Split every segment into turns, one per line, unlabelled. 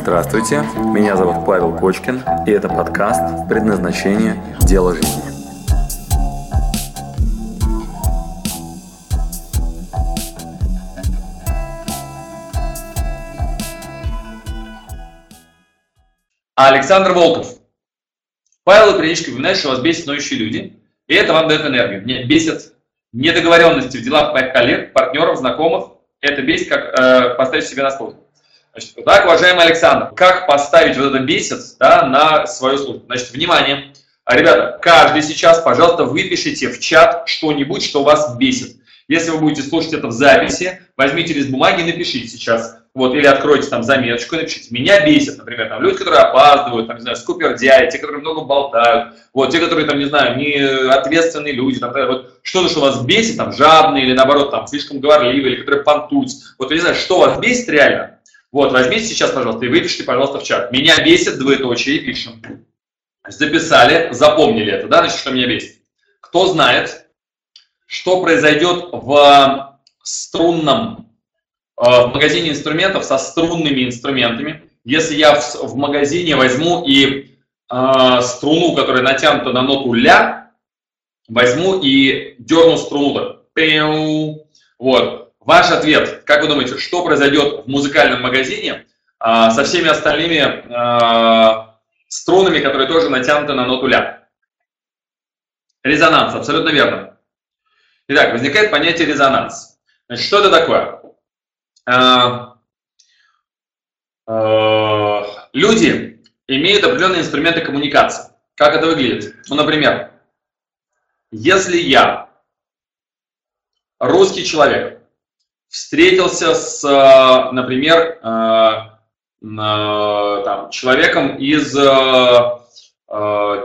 Здравствуйте, меня зовут Павел Кочкин, и это подкаст «Предназначение. Дело жизни».
Александр Волков. Павел периодически упоминает, что вас бесит ноющие люди, и это вам дает энергию. Мне бесит недоговоренности в делах моих коллег, партнеров, знакомых. Это бесит, как э, поставить себе на службу. Значит, так, уважаемый Александр, как поставить вот это бесит да, на свою службу? Значит, внимание, ребята, каждый сейчас, пожалуйста, выпишите в чат что-нибудь, что вас бесит. Если вы будете слушать это в записи, возьмите лист бумаги и напишите сейчас. Вот, или откройте там заметочку и напишите. Меня бесит, например, там, люди, которые опаздывают, там, не знаю, скупердяи, те, которые много болтают, вот, те, которые, там, не знаю, не ответственные люди, там, вот, что-то, что вас бесит, там, жадные или, наоборот, там, слишком говорливые, или которые понтуют. Вот, я не знаю, что вас бесит реально. Вот, возьмите сейчас, пожалуйста, и выпишите, пожалуйста, в чат. Меня бесит, двоеточие, и пишем. Записали, запомнили это, да, значит, что меня бесит. Кто знает, что произойдет в струнном, э, в магазине инструментов со струнными инструментами, если я в магазине возьму и э, струну, которая натянута на ноту ля, возьму и дерну струну так. Вот. Ваш ответ, как вы думаете, что произойдет в музыкальном магазине э, со всеми остальными э, струнами, которые тоже натянуты на ноту ля? Резонанс, абсолютно верно. Итак, возникает понятие резонанс. Значит, что это такое? А, а, люди имеют определенные инструменты коммуникации. Как это выглядит? Ну, например, если я, русский человек, встретился с, например, а, там, человеком из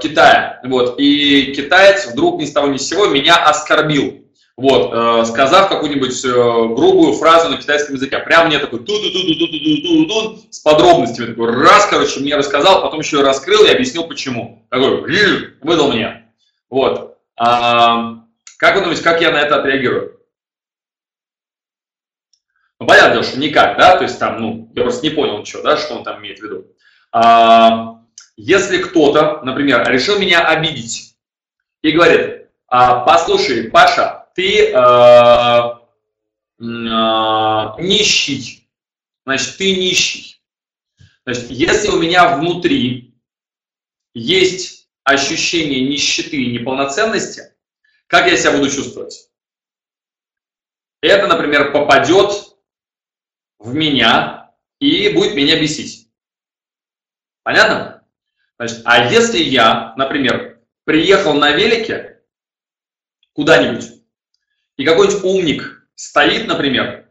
Китая, вот, и китаец вдруг ни с того ни с сего меня оскорбил вот, э, сказав какую-нибудь э, грубую фразу на китайском языке. Прям мне такой ту ту ту ту ту ту ту ту с подробностями. Такой раз, короче, мне рассказал, потом еще раскрыл и объяснил, почему. Такой, выдал мне. Вот. Как вы думаете, как я на это отреагирую? Ну, понятно, что никак, да, то есть там, ну, я просто не понял ничего, да, что он там имеет в виду. А, если кто-то, например, решил меня обидеть и говорит, а, послушай, Паша, ты э, э, нищий. Значит, ты нищий. Значит, если у меня внутри есть ощущение нищеты и неполноценности, как я себя буду чувствовать? Это, например, попадет в меня и будет меня бесить. Понятно? Значит, а если я, например, приехал на велике куда-нибудь, и какой-нибудь умник стоит, например,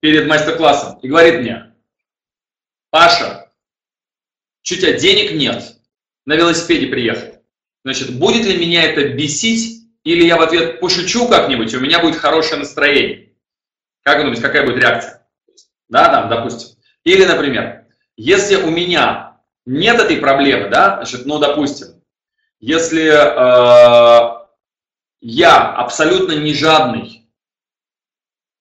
перед мастер-классом и говорит мне, Паша, что у тебя денег нет, на велосипеде приехал. Значит, будет ли меня это бесить, или я в ответ пошучу как-нибудь, и у меня будет хорошее настроение? Как вы думаете, какая будет реакция? Да, там, допустим. Или, например, если у меня нет этой проблемы, да, значит, ну, допустим, если э, я абсолютно не жадный.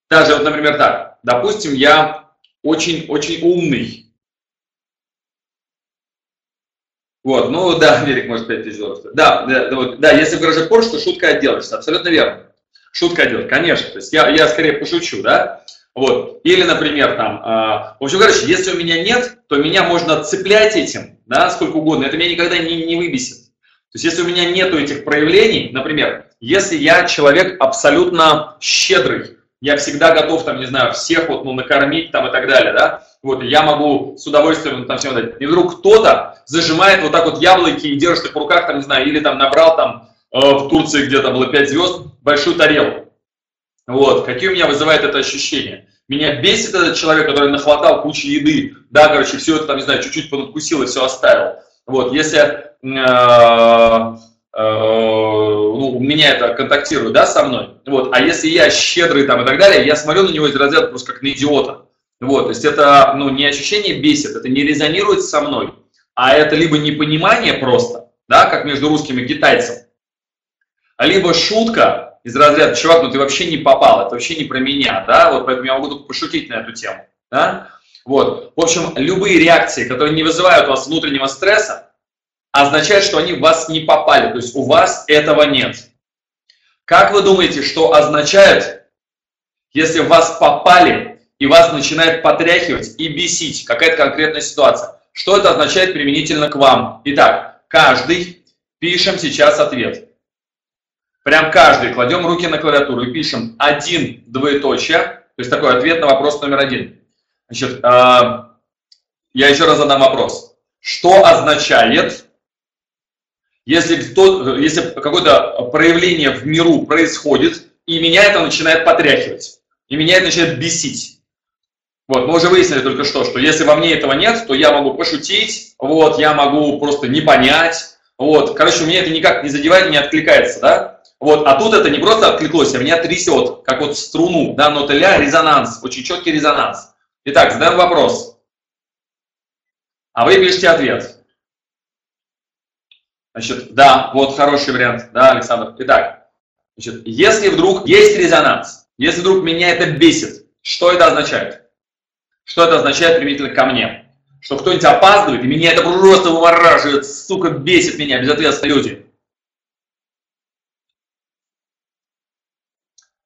Даже вот, например, так. Допустим, я очень-очень умный. Вот, ну да, Верик может 5 тысяч долларов. Да, да, вот, да, если в гараже Porsche, то шутка отделаешься, абсолютно верно. Шутка отделать, конечно. То есть я, я скорее пошучу, да? Вот. Или, например, там, э, в общем, короче, если у меня нет, то меня можно цеплять этим, да, сколько угодно, это меня никогда не, не выбесит. То есть если у меня нету этих проявлений, например, если я человек абсолютно щедрый, я всегда готов, там, не знаю, всех вот, ну, накормить там и так далее, да, вот, я могу с удовольствием там всем дать. И вдруг кто-то зажимает вот так вот яблоки и держит их в руках, там, не знаю, или там набрал там э, в Турции где-то было 5 звезд, большую тарелку. Вот, какие у меня вызывает это ощущение? Меня бесит этот человек, который нахватал кучу еды, да, короче, все это там, не знаю, чуть-чуть понадкусил и все оставил. Вот, если э, э, ну, у меня это контактирует, да, со мной, вот, а если я щедрый там и так далее, я смотрю на него из разряда просто как на идиота. Вот, то есть это, ну, не ощущение бесит, это не резонирует со мной, а это либо непонимание просто, да, как между русским и китайцем, либо шутка из разряда, чувак, ну ты вообще не попал, это вообще не про меня, да, вот поэтому я могу только пошутить на эту тему, да, Вот. В общем, любые реакции, которые не вызывают у вас внутреннего стресса, означают, что они в вас не попали, то есть у вас этого нет. Как вы думаете, что означает, если в вас попали и вас начинает потряхивать и бесить какая-то конкретная ситуация? Что это означает применительно к вам? Итак, каждый пишем сейчас ответ. Прям каждый кладем руки на клавиатуру и пишем один двоеточие, то есть такой ответ на вопрос номер один. Значит, а, я еще раз задам вопрос. Что означает, если, кто, если какое-то проявление в миру происходит, и меня это начинает потряхивать, и меня это начинает бесить? Вот, мы уже выяснили только что, что если во мне этого нет, то я могу пошутить, вот, я могу просто не понять, вот, короче, у меня это никак не задевает, не откликается, да? Вот, а тут это не просто откликлось, а меня трясет, как вот струну, да, нота ля, резонанс, очень четкий резонанс. Итак, задаем вопрос. А вы пишите ответ. Значит, да, вот хороший вариант, да, Александр. Итак, значит, если вдруг есть резонанс, если вдруг меня это бесит, что это означает? Что это означает применительно ко мне? Что кто-нибудь опаздывает, и меня это просто вывораживает, сука, бесит меня, безответственные люди.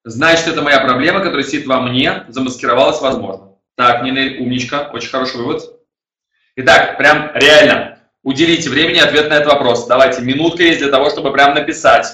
Значит, это моя проблема, которая сидит во мне, замаскировалась возможно. Так, Нина, умничка, очень хороший вывод. Итак, прям реально, уделите времени ответ на этот вопрос. Давайте, минутка есть для того, чтобы прям написать.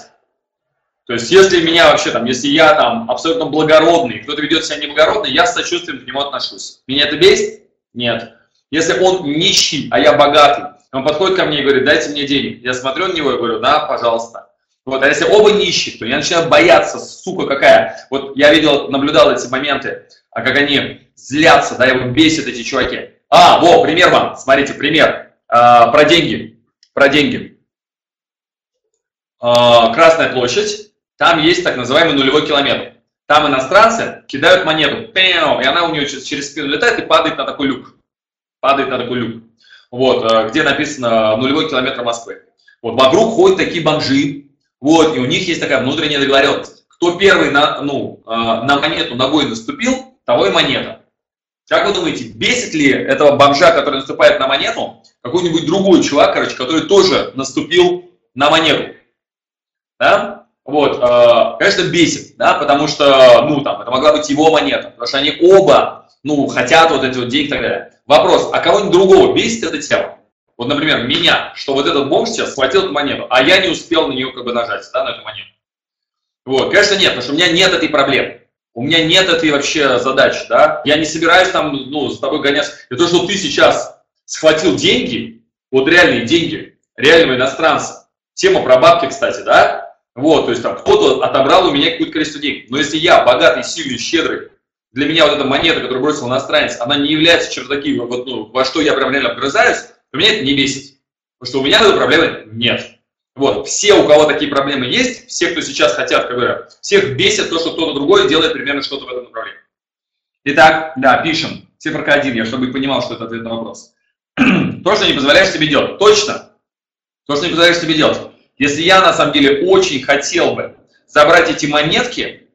То есть, если меня вообще там, если я там абсолютно благородный, кто-то ведет себя неблагородно, я с сочувствием к нему отношусь. Меня это бесит? Нет. Если он нищий, а я богатый, он подходит ко мне и говорит, дайте мне денег. Я смотрю на него и говорю, да, пожалуйста. Вот, а если оба нищих, то я начинаю бояться, сука какая. Вот я видел, наблюдал эти моменты, а как они злятся, да, его бесит эти чуваки. А, во, пример вам, смотрите, пример а, про деньги, про деньги. А, Красная площадь, там есть так называемый нулевой километр. Там иностранцы кидают монету, и она у нее через, через спину летает и падает на такой люк. Падает на такой люк. Вот, а, где написано нулевой километр Москвы. Вот вокруг ходят такие бомжи, вот, и у них есть такая внутренняя договоренность. Кто первый на, ну, а, на монету ногой наступил, того и монета. Как вы думаете, бесит ли этого бомжа, который наступает на монету, какой-нибудь другой чувак, короче, который тоже наступил на монету? Да? Вот, э, конечно, бесит, да, потому что, ну, там, это могла быть его монета, потому что они оба, ну, хотят вот эти вот деньги и так далее. Вопрос, а кого-нибудь другого бесит эта тема? Вот, например, меня, что вот этот бомж сейчас схватил эту монету, а я не успел на нее как бы нажать, да, на эту монету. Вот, конечно, нет, потому что у меня нет этой проблемы. У меня нет этой вообще задачи, да. Я не собираюсь там, ну, с тобой гоняться. И то, что ты сейчас схватил деньги, вот реальные деньги, реального иностранца. Тема про бабки, кстати, да. Вот, то есть там кто-то отобрал у меня какое-то количество денег. Но если я богатый, сильный, щедрый, для меня вот эта монета, которую бросил иностранец, она не является чем-то таким, вот, ну, во что я прям реально вгрызаюсь, то меня это не бесит. Потому что у меня этой проблемы нет. Вот, все, у кого такие проблемы есть, все, кто сейчас хотят, бы, всех бесит то, что кто-то другой делает примерно что-то в этом направлении. Итак, да, пишем. Циферка 1, я чтобы понимал, что это ответ на вопрос. то, что не позволяешь себе делать. Точно. То, что не позволяешь себе делать. Если я, на самом деле, очень хотел бы забрать эти монетки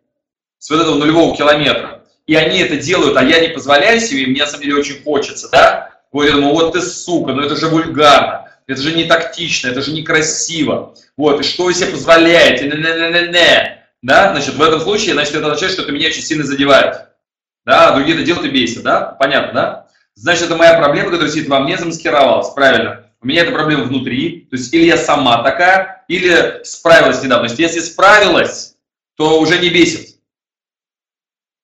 с вот этого нулевого километра, и они это делают, а я не позволяю себе, и мне, на самом деле, очень хочется, да, вот я думаю, вот ты сука, ну это же вульгарно, это же не тактично, это же некрасиво. Вот, и что вы себе позволяете? Не -не -не -не. Да, значит, в этом случае, значит, это означает, что это меня очень сильно задевает. Да, другие это делают и бесит, да? Понятно, да? Значит, это моя проблема, которая сидит во мне, замаскировалась, правильно. У меня эта проблема внутри, то есть или я сама такая, или справилась недавно. Значит, если справилась, то уже не бесит.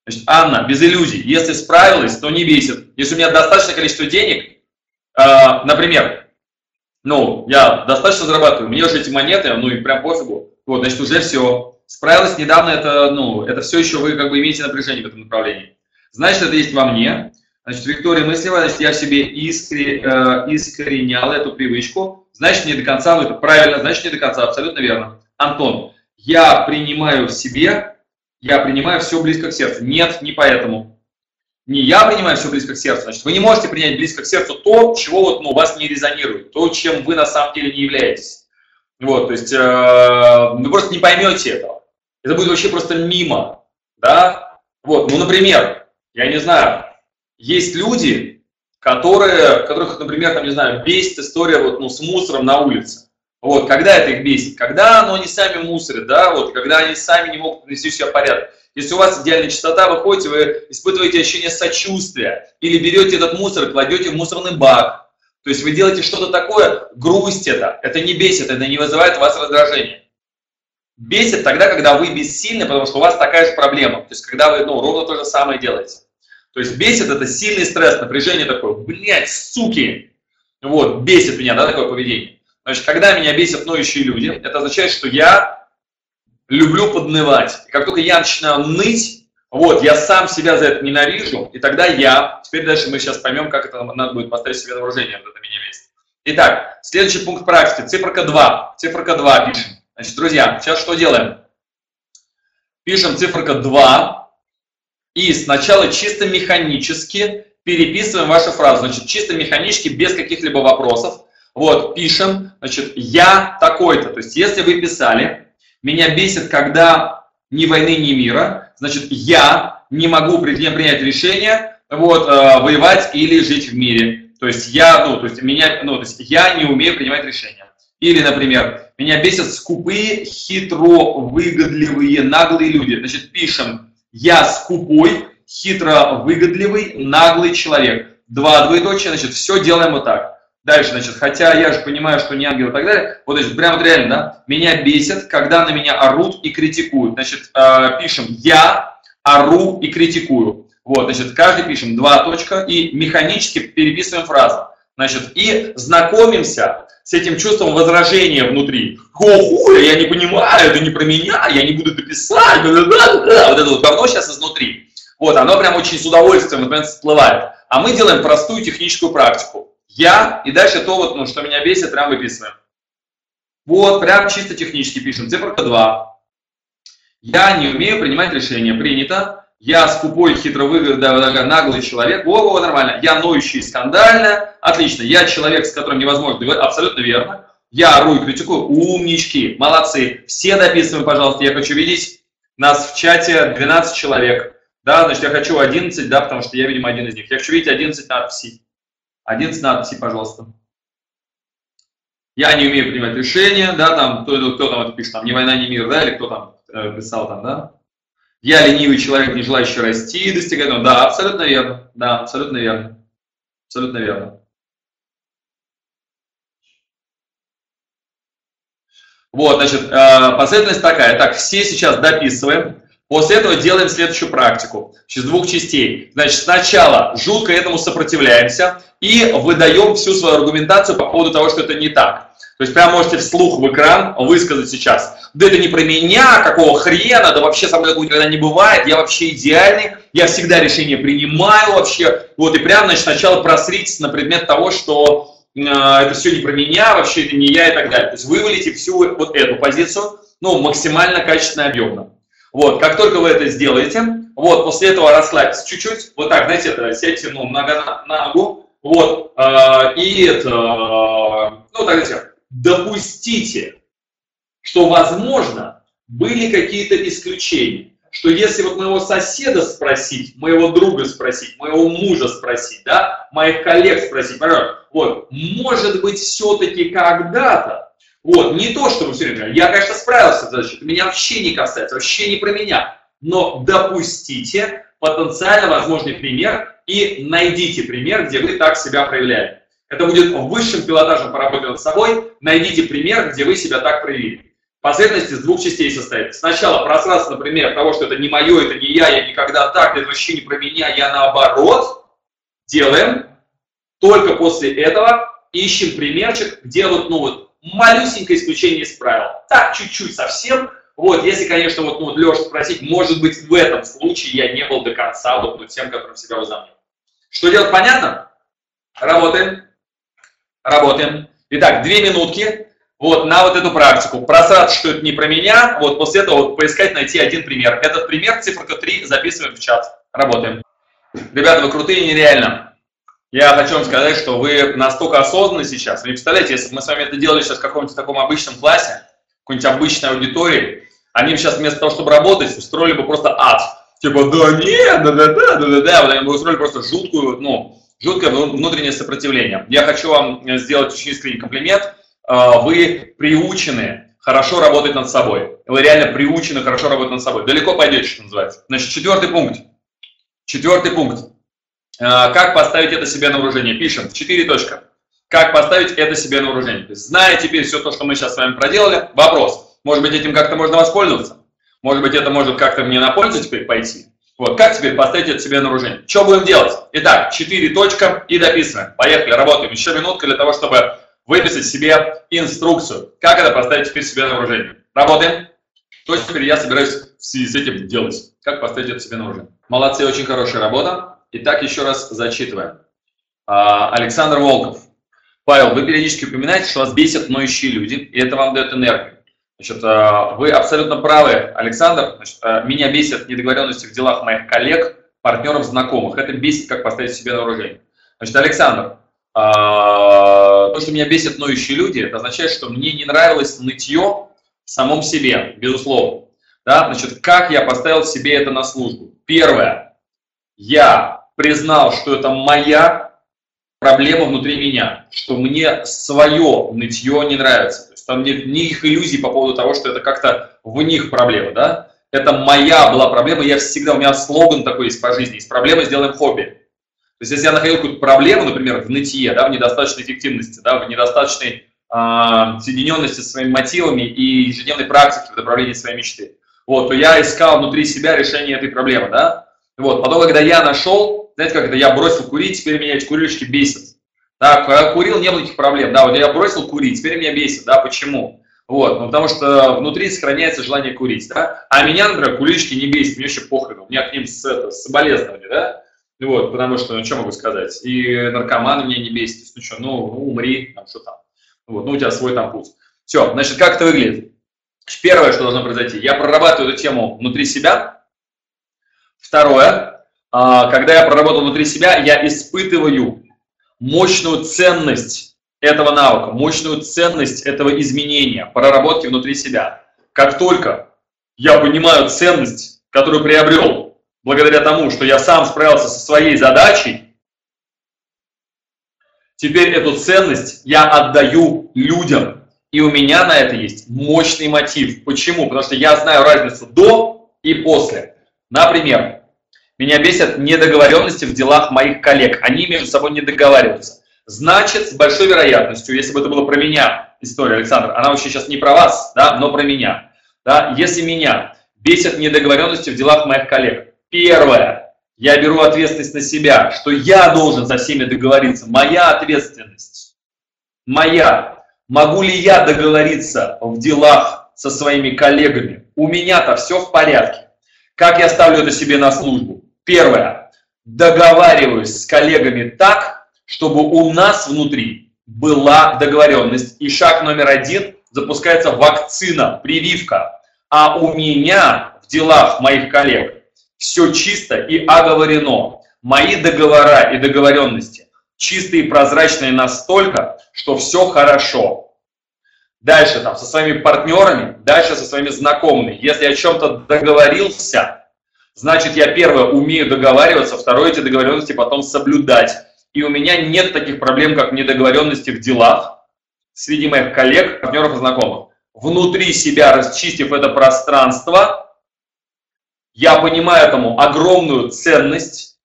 Значит, Анна, без иллюзий, если справилась, то не бесит. Если у меня достаточное количество денег, э, например, ну, я достаточно зарабатываю, мне уже эти монеты, ну и прям пофигу, вот, значит, уже все. Справилась недавно, это, ну, это все еще вы как бы имеете напряжение в этом направлении. Значит, это есть во мне. Значит, Виктория мыслева, значит, я в себе искре, э, искореняла эту привычку. Значит, не до конца, ну это правильно, значит, не до конца, абсолютно верно. Антон, я принимаю в себе я принимаю все близко к сердцу. Нет, не поэтому. Не я принимаю все близко к сердцу. Значит, вы не можете принять близко к сердцу то, чего вот, ну, у вас не резонирует, то, чем вы на самом деле не являетесь. Вот, то есть э, вы просто не поймете этого. Это будет вообще просто мимо. Да? Вот, ну, например, я не знаю, есть люди, которые, которых, например, там, не знаю, бесит история вот, ну, с мусором на улице. Вот, когда это их бесит? Когда ну, они сами мусорят, да, вот, когда они сами не могут принести в себя порядок. Если у вас идеальная чистота, вы ходите, вы испытываете ощущение сочувствия, или берете этот мусор, кладете в мусорный бак. То есть вы делаете что-то такое, грусть это, это не бесит, это не вызывает у вас раздражение. Бесит тогда, когда вы бессильны, потому что у вас такая же проблема. То есть когда вы ну, ровно то же самое делаете. То есть бесит это сильный стресс, напряжение такое, блядь, суки. Вот, бесит меня, да, такое поведение. Значит, когда меня бесят ноющие люди, это означает, что я люблю поднывать. И как только я начинаю ныть, вот, я сам себя за это ненавижу, и тогда я, теперь дальше мы сейчас поймем, как это надо будет поставить себе на вооружение, вот это меня бесит. Итак, следующий пункт практики, циферка 2, циферка 2 пишем. Значит, друзья, сейчас что делаем? Пишем циферка 2, и сначала чисто механически переписываем вашу фразу. Значит, чисто механически, без каких-либо вопросов. Вот, пишем, значит, я такой-то. То есть, если вы писали, меня бесит, когда ни войны, ни мира, значит, я не могу принять решение вот, э, воевать или жить в мире. То есть, я, ну, то есть, меня, ну, то есть, я не умею принимать решения. Или, например, меня бесят скупые, хитро выгодливые, наглые люди. Значит, пишем, я скупой, хитро выгодливый, наглый человек. Два двоеточия, значит, все делаем вот так. Дальше, значит, хотя я же понимаю, что не ангел и так далее, вот, значит, прям вот реально, да, меня бесит, когда на меня орут и критикуют. Значит, э, пишем «я ору и критикую». Вот, значит, каждый пишем два точка и механически переписываем фразу. Значит, и знакомимся с этим чувством возражения внутри. О, я не понимаю, это не про меня, я не буду это писать. Вот это вот говно сейчас изнутри. Вот, оно прям очень с удовольствием, например, всплывает. А мы делаем простую техническую практику я, и дальше то, вот, ну, что меня бесит, прям выписываем. Вот, прям чисто технически пишем. Циферка 2. Я не умею принимать решения. Принято. Я скупой, хитровыгодный, наглый человек. Во, во, нормально. Я ноющий скандально. Отлично. Я человек, с которым невозможно. Абсолютно верно. Я ору и критикую. Умнички. Молодцы. Все дописываем, пожалуйста. Я хочу видеть нас в чате 12 человек. Да, значит, я хочу 11, да, потому что я, видимо, один из них. Я хочу видеть 11 надписей. 11 надписей, пожалуйста. Я не умею принимать решения, да, там, кто, кто там это пишет, там, не война, не мир, да, или кто там э, писал там, да. Я ленивый человек, не желающий расти и достигать, ну, да, абсолютно верно, да, абсолютно верно, абсолютно верно. Вот, значит, э, последовательность такая. Так, все сейчас дописываем. После этого делаем следующую практику из двух частей. Значит, сначала жутко этому сопротивляемся и выдаем всю свою аргументацию по поводу того, что это не так. То есть прямо можете вслух в экран высказать сейчас. Да это не про меня, какого хрена, да вообще со мной такого никогда не бывает, я вообще идеальный, я всегда решение принимаю вообще. Вот и прямо, значит, сначала просритесь на предмет того, что э, это все не про меня, вообще это не я и так далее. То есть вывалите всю вот эту позицию, ну, максимально качественно и объемно. Вот, как только вы это сделаете, вот, после этого расслабьтесь чуть-чуть, вот так, знаете, это, сядьте, ну, нога на ногу, вот, э, и это, э, ну, так знаете, допустите, что, возможно, были какие-то исключения, что если вот моего соседа спросить, моего друга спросить, моего мужа спросить, да, моих коллег спросить, вот, может быть, все-таки когда-то вот, не то, что вы все время, я, конечно, справился с задачей, это меня вообще не касается, вообще не про меня. Но допустите потенциально возможный пример и найдите пример, где вы так себя проявляли. Это будет высшим пилотажем поработать над собой. Найдите пример, где вы себя так проявили. Последовательность из двух частей состоит. Сначала пространство, например, того, что это не мое, это не я, я никогда так, это вообще не про меня, я наоборот. Делаем. Только после этого ищем примерчик, где вот, ну вот, малюсенькое исключение из правил. Так, чуть-чуть совсем. Вот, если, конечно, вот, ну, вот Леша спросить, может быть, в этом случае я не был до конца вот ну, тем, которым себя возомнил. Что делать, понятно? Работаем. Работаем. Итак, две минутки вот на вот эту практику. Просраться, что это не про меня, вот после этого вот поискать, найти один пример. Этот пример, циферка 3, записываем в чат. Работаем. Ребята, вы крутые нереально. Я хочу вам сказать, что вы настолько осознанны сейчас. Вы представляете, если бы мы с вами это делали сейчас в каком-нибудь таком обычном классе, какой-нибудь обычной аудитории, они бы сейчас вместо того, чтобы работать, устроили бы просто ад. Типа, да нет, да, да, да, да, да, да. Вот мы устроили просто жуткую, ну, жуткое внутреннее сопротивление. Я хочу вам сделать очень искренний комплимент. А, вы приучены хорошо работать над собой. Вы реально приучены хорошо работать над собой. Далеко пойдете, что называется. Значит, четвертый пункт. Четвертый пункт. А, как поставить это себе на вооружение? Пишем. Четыре точка. Как поставить это себе на вооружение? зная теперь все то, что мы сейчас с вами проделали, вопрос. Может быть, этим как-то можно воспользоваться? Может быть, это может как-то мне на пользу теперь пойти? Вот, как теперь поставить это себе на вооружение? Что будем делать? Итак, 4 точка и дописываем. Поехали, работаем. Еще минутка для того, чтобы выписать себе инструкцию. Как это поставить теперь себе на вооружение? Работаем. Что теперь я собираюсь в связи с этим делать? Как поставить это себе на вооружение? Молодцы, очень хорошая работа. Итак, еще раз зачитываем. А, Александр Волков. Павел, вы периодически упоминаете, что вас бесят ноющие люди, и это вам дает энергию. Значит, а, вы абсолютно правы, Александр. Значит, а, меня бесят недоговоренности в делах моих коллег, партнеров, знакомых. Это бесит, как поставить себе на вооружение. Значит, Александр, то, что меня бесят ноющие люди, это означает, что мне не нравилось нытье в самом себе, безусловно. Да? Значит, как я поставил себе это на службу? Первое. Я признал, что это моя проблема внутри меня, что мне свое нытье не нравится. То есть там нет никаких иллюзий по поводу того, что это как-то в них проблема, да? Это моя была проблема, я всегда, у меня слоган такой есть по жизни, из проблемы сделаем хобби. То есть если я находил какую-то проблему, например, в нытье, да, в недостаточной эффективности, да, в недостаточной э, соединенности со своими мотивами и ежедневной практике в направлении своей мечты, вот, то я искал внутри себя решение этой проблемы, да. Вот, потом, когда я нашел, знаете, как это, я бросил курить, теперь меня эти курильщики бесят. Да, когда курил, не было никаких проблем. Да, вот я бросил курить, теперь меня бесит. Да, почему? Вот, ну, потому что внутри сохраняется желание курить, да. А меня, например, курильщики не бесит, мне вообще похрен, у меня к ним с, это, с соболезнования, да. Вот, потому что, ну, что могу сказать, и наркоманы меня не бесит, ну что, ну, умри, там, что там. Вот, ну, у тебя свой там путь. Все, значит, как это выглядит? Первое, что должно произойти, я прорабатываю эту тему внутри себя. Второе, когда я проработал внутри себя, я испытываю мощную ценность этого навыка, мощную ценность этого изменения, проработки внутри себя. Как только я понимаю ценность, которую приобрел благодаря тому, что я сам справился со своей задачей, теперь эту ценность я отдаю людям. И у меня на это есть мощный мотив. Почему? Потому что я знаю разницу до и после. Например, меня бесят недоговоренности в делах моих коллег. Они между собой не договариваются. Значит, с большой вероятностью, если бы это было про меня история, Александр, она вообще сейчас не про вас, да, но про меня. Да, если меня бесят недоговоренности в делах моих коллег, первое, я беру ответственность на себя, что я должен за всеми договориться. Моя ответственность. Моя. Могу ли я договориться в делах со своими коллегами? У меня-то все в порядке. Как я ставлю это себе на службу? Первое. Договариваюсь с коллегами так, чтобы у нас внутри была договоренность. И шаг номер один запускается вакцина, прививка. А у меня в делах моих коллег все чисто и оговорено. Мои договора и договоренности чистые и прозрачные настолько, что все хорошо. Дальше там со своими партнерами, дальше со своими знакомыми. Если о чем-то договорился, Значит, я первое умею договариваться, второе эти договоренности потом соблюдать. И у меня нет таких проблем, как недоговоренности в делах среди моих коллег, партнеров и знакомых. Внутри себя, расчистив это пространство, я понимаю этому огромную ценность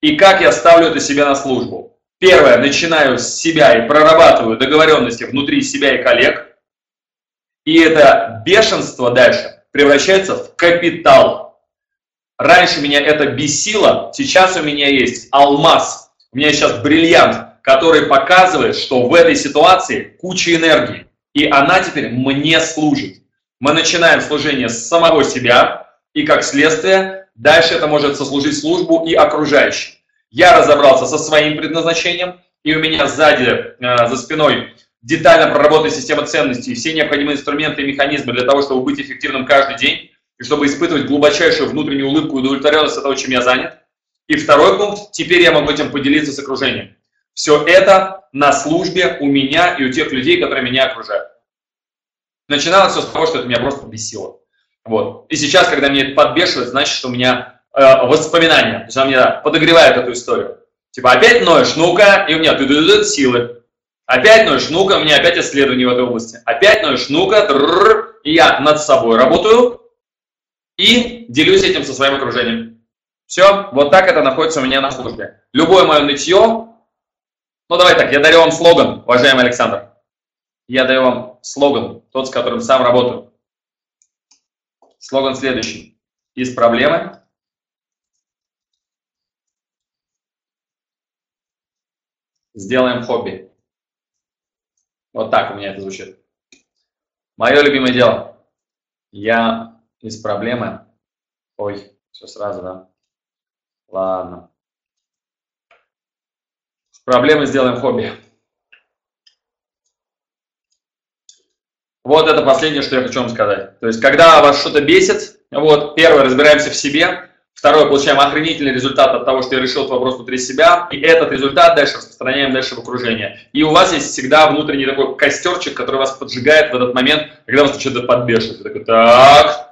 и как я ставлю это себе на службу. Первое, начинаю с себя и прорабатываю договоренности внутри себя и коллег. И это бешенство дальше превращается в капитал. Раньше меня это бесило, сейчас у меня есть алмаз, у меня сейчас бриллиант, который показывает, что в этой ситуации куча энергии, и она теперь мне служит. Мы начинаем служение с самого себя, и как следствие, дальше это может сослужить службу и окружающим. Я разобрался со своим предназначением, и у меня сзади, э, за спиной, детально проработана система ценностей, все необходимые инструменты и механизмы для того, чтобы быть эффективным каждый день и чтобы испытывать глубочайшую внутреннюю улыбку и удовлетворенность от того, чем я занят. И второй пункт, теперь я могу этим поделиться с окружением. Все это на службе у меня и у тех людей, которые меня окружают. Начиналось все с того, что это меня просто бесило. Вот. И сейчас, когда меня это подбешивает, значит, что у меня э, воспоминания. То есть она мне подогревает эту историю. Типа, опять ноешь, ну-ка, и у меня ты силы. Опять ноешь, ну-ка, у меня опять исследования в этой области. Опять ноешь, ну-ка, и я над собой работаю и делюсь этим со своим окружением. Все, вот так это находится у меня на службе. Любое мое нытье, ну давай так, я дарю вам слоган, уважаемый Александр. Я даю вам слоган, тот, с которым сам работаю. Слоган следующий. Из проблемы сделаем хобби. Вот так у меня это звучит. Мое любимое дело. Я из проблемы... Ой, все сразу, да? Ладно. Проблемы сделаем хобби. Вот это последнее, что я хочу вам сказать. То есть, когда вас что-то бесит, вот, первое, разбираемся в себе, Второе, получаем охренительный результат от того, что я решил этот вопрос внутри себя, и этот результат дальше распространяем дальше в окружение. И у вас есть всегда внутренний такой костерчик, который вас поджигает в этот момент, когда вас что-то подбешивает. Вы такой, так,